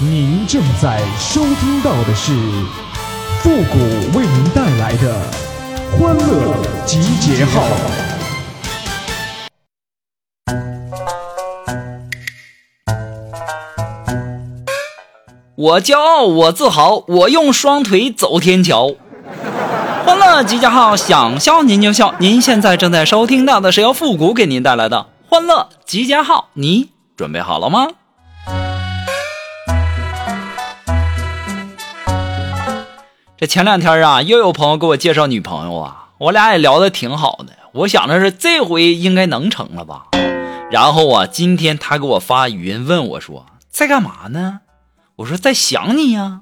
您正在收听到的是复古为您带来的欢乐集结号。我骄傲，我自豪，我用双腿走天桥。欢乐集结号，想笑您就笑。您现在正在收听到的是由复古给您带来的欢乐集结号，你准备好了吗？这前两天啊，又有朋友给我介绍女朋友啊，我俩也聊得挺好的。我想着是这回应该能成了吧。然后啊，今天他给我发语音问我说：“在干嘛呢？”我说在想你呀，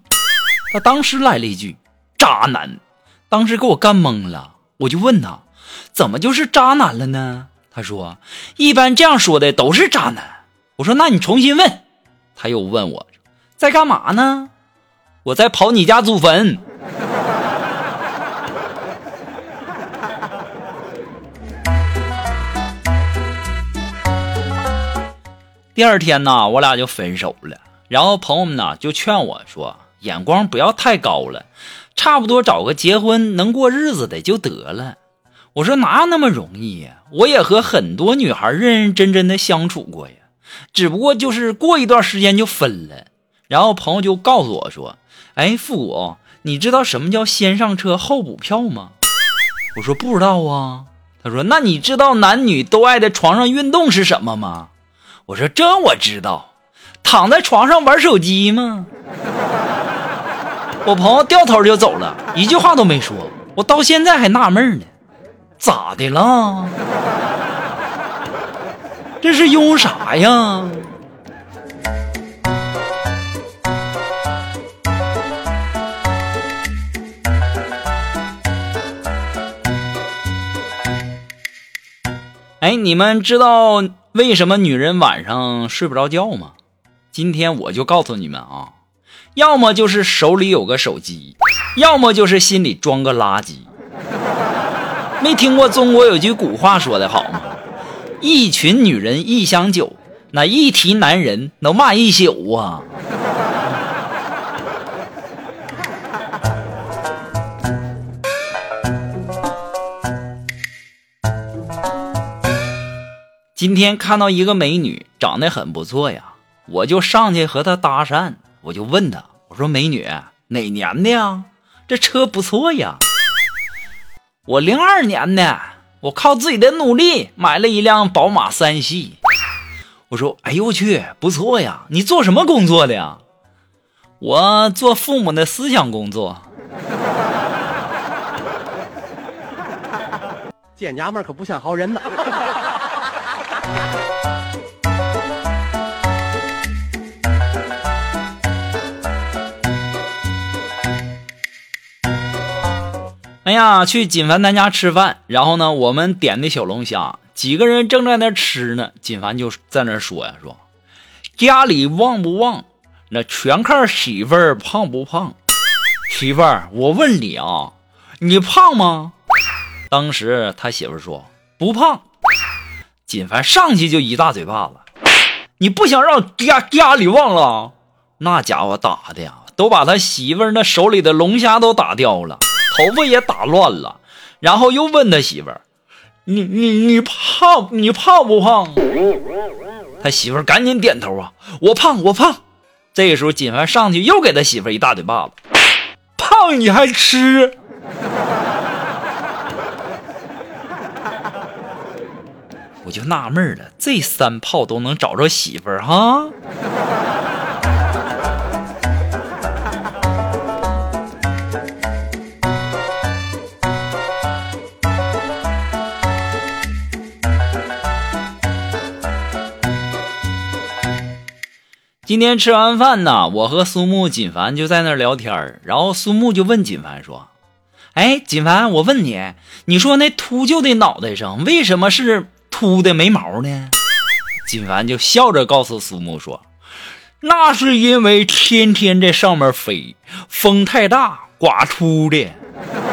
他当时来了一句“渣男”，当时给我干懵了。我就问他，怎么就是渣男了呢？他说，一般这样说的都是渣男。我说，那你重新问。他又问我，在干嘛呢？我在跑你家祖坟。第二天呢，我俩就分手了。然后朋友们呢就劝我说：“眼光不要太高了，差不多找个结婚能过日子的就得了。”我说：“哪有那么容易呀？我也和很多女孩认认真真的相处过呀，只不过就是过一段时间就分了。”然后朋友就告诉我说：“哎，复古，你知道什么叫先上车后补票吗？”我说：“不知道啊。”他说：“那你知道男女都爱的床上运动是什么吗？”我说：“这我知道。”躺在床上玩手机吗？我朋友掉头就走了，一句话都没说。我到现在还纳闷呢，咋的了？这是用啥呀？哎，你们知道为什么女人晚上睡不着觉吗？今天我就告诉你们啊，要么就是手里有个手机，要么就是心里装个垃圾。没听过中国有句古话说的好吗？一群女人一箱酒，那一提男人能骂一宿啊。今天看到一个美女，长得很不错呀。我就上去和她搭讪，我就问她：“我说美女，哪年的呀？这车不错呀。”我零二年的，我靠自己的努力买了一辆宝马三系。我说：“哎呦我去，不错呀！你做什么工作的呀？”我做父母的思想工作。见娘们可不像好人呢。哎呀，去锦凡他家吃饭，然后呢，我们点的小龙虾，几个人正在那吃呢。锦凡就在那说呀：“说家里旺不旺，那全看媳妇儿胖不胖。媳妇儿，我问你啊，你胖吗？”当时他媳妇儿说：“不胖。”锦凡上去就一大嘴巴子：“你不想让家家里旺了？那家伙打的呀，都把他媳妇儿那手里的龙虾都打掉了。”头发也打乱了，然后又问他媳妇儿：“你你你胖你胖不胖？”他媳妇儿赶紧点头啊：“我胖我胖。”这个时候锦凡上去又给他媳妇儿一大嘴巴子：“ 胖你还吃？”我就纳闷了，这三炮都能找着媳妇儿哈？今天吃完饭呢，我和苏木、锦凡就在那聊天然后苏木就问锦凡说：“哎，锦凡，我问你，你说那秃鹫的脑袋上为什么是秃的没毛呢？”金凡就笑着告诉苏木说：“那是因为天天在上面飞，风太大刮秃的。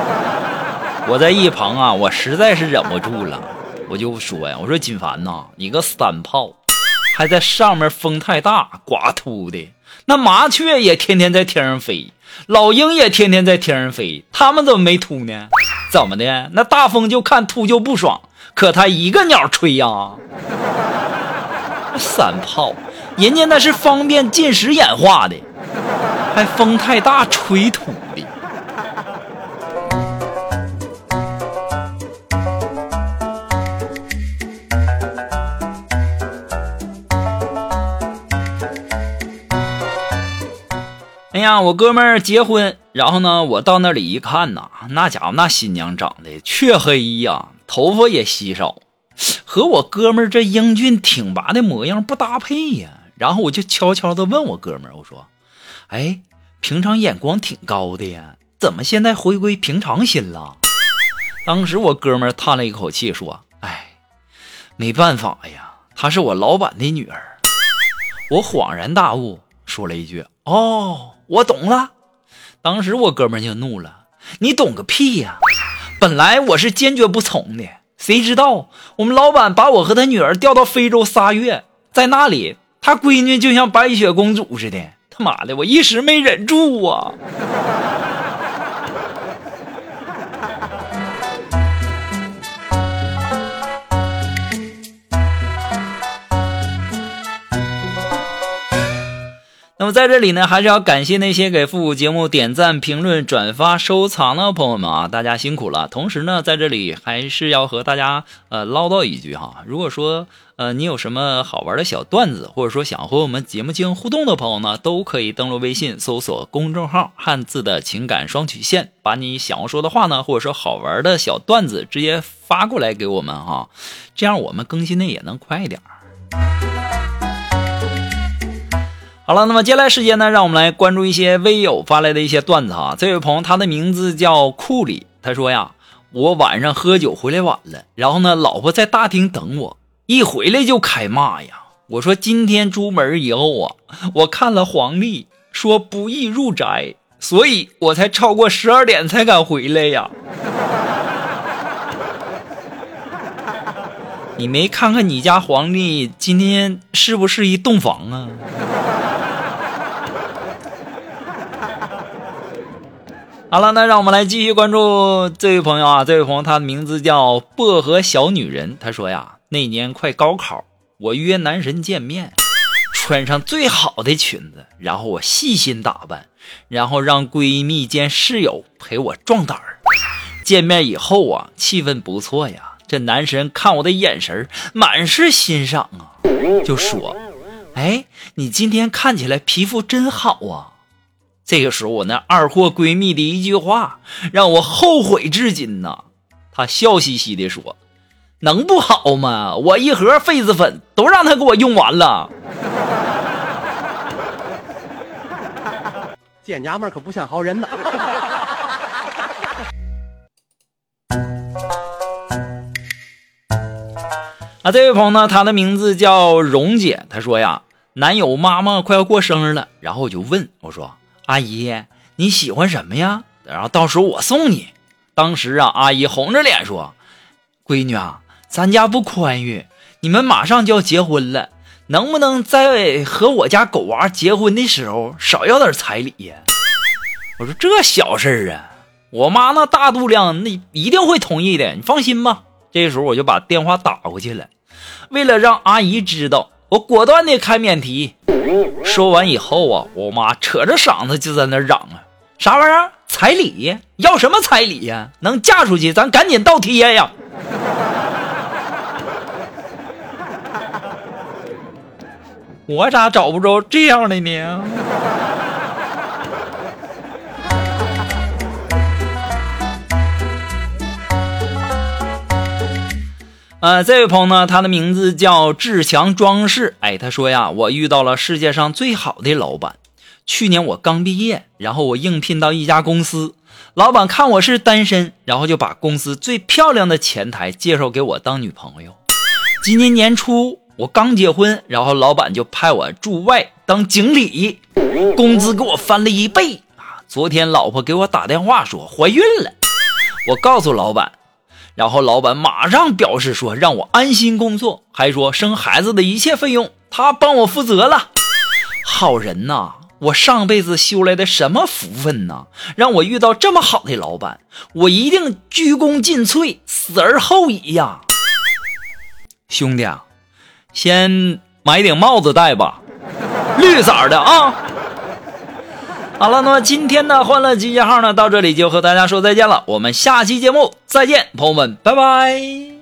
”我在一旁啊，我实在是忍不住了，我就说呀：“我说金凡呐，你个三炮。”还在上面风太大刮秃的。那麻雀也天天在天上飞，老鹰也天天在天上飞，他们怎么没秃呢？怎么的？那大风就看秃就不爽，可他一个鸟吹呀！三炮，人家那是方便进食演化的，还风太大吹秃的。哎呀，我哥们儿结婚，然后呢，我到那里一看呐，那家伙那新娘长得黢黑呀，头发也稀少，和我哥们儿这英俊挺拔的模样不搭配呀。然后我就悄悄的问我哥们儿，我说：“哎，平常眼光挺高的呀，怎么现在回归平常心了？”当时我哥们儿叹了一口气说：“哎，没办法呀，她是我老板的女儿。”我恍然大悟，说了一句：“哦。”我懂了，当时我哥们儿就怒了：“你懂个屁呀！本来我是坚决不从的，谁知道我们老板把我和他女儿调到非洲仨月，在那里他闺女就像白雪公主似的，他妈的，我一时没忍住啊！”那么在这里呢，还是要感谢那些给复古节目点赞、评论、转发、收藏的朋友们啊，大家辛苦了。同时呢，在这里还是要和大家呃唠叨一句哈，如果说呃你有什么好玩的小段子，或者说想和我们节目进行互动的朋友呢，都可以登录微信搜索公众号“汉字的情感双曲线”，把你想要说的话呢，或者说好玩的小段子直接发过来给我们哈，这样我们更新的也能快一点。好了，那么接下来时间呢，让我们来关注一些微友发来的一些段子哈。这位朋友，他的名字叫库里，他说呀，我晚上喝酒回来晚了，然后呢，老婆在大厅等我，一回来就开骂呀。我说今天出门以后啊，我看了黄历，说不宜入宅，所以我才超过十二点才敢回来呀。你没看看你家黄历今天是不是一洞房啊？好了，那让我们来继续关注这位朋友啊，这位朋友他的名字叫薄荷小女人。他说呀，那年快高考，我约男神见面，穿上最好的裙子，然后我细心打扮，然后让闺蜜兼室友陪我壮胆儿。见面以后啊，气氛不错呀。这男神看我的眼神满是欣赏啊，就说：“哎，你今天看起来皮肤真好啊。”这个时候，我那二货闺蜜的一句话让我后悔至今呐。她笑嘻嘻地说：“能不好吗？我一盒痱子粉都让她给我用完了。”见娘们可不像好人呐。啊，这位朋友呢，她的名字叫蓉姐。她说呀，男友妈妈快要过生日了，然后我就问我说。阿姨，你喜欢什么呀？然后到时候我送你。当时啊，阿姨红着脸说：“闺女啊，咱家不宽裕，你们马上就要结婚了，能不能在和我家狗娃结婚的时候少要点彩礼呀？”我说：“这小事儿啊，我妈那大度量，那一定会同意的，你放心吧。”这时候我就把电话打过去了，为了让阿姨知道。我果断的开免提，说完以后啊，我妈扯着嗓子就在那嚷啊：“啥玩意儿？彩礼？要什么彩礼呀？能嫁出去，咱赶紧倒贴呀！” 我咋找不着这样的呢？呃，这位朋友呢，他的名字叫志强装饰。哎，他说呀，我遇到了世界上最好的老板。去年我刚毕业，然后我应聘到一家公司，老板看我是单身，然后就把公司最漂亮的前台介绍给我当女朋友。今年年初我刚结婚，然后老板就派我驻外当经理，工资给我翻了一倍啊！昨天老婆给我打电话说怀孕了，我告诉老板。然后老板马上表示说，让我安心工作，还说生孩子的一切费用他帮我负责了。好人呐，我上辈子修来的什么福分呐，让我遇到这么好的老板，我一定鞠躬尽瘁，死而后已呀！兄弟啊，先买顶帽子戴吧，绿色的啊。好了，那么今天的欢乐集结号呢，到这里就和大家说再见了。我们下期节目再见，朋友们，拜拜。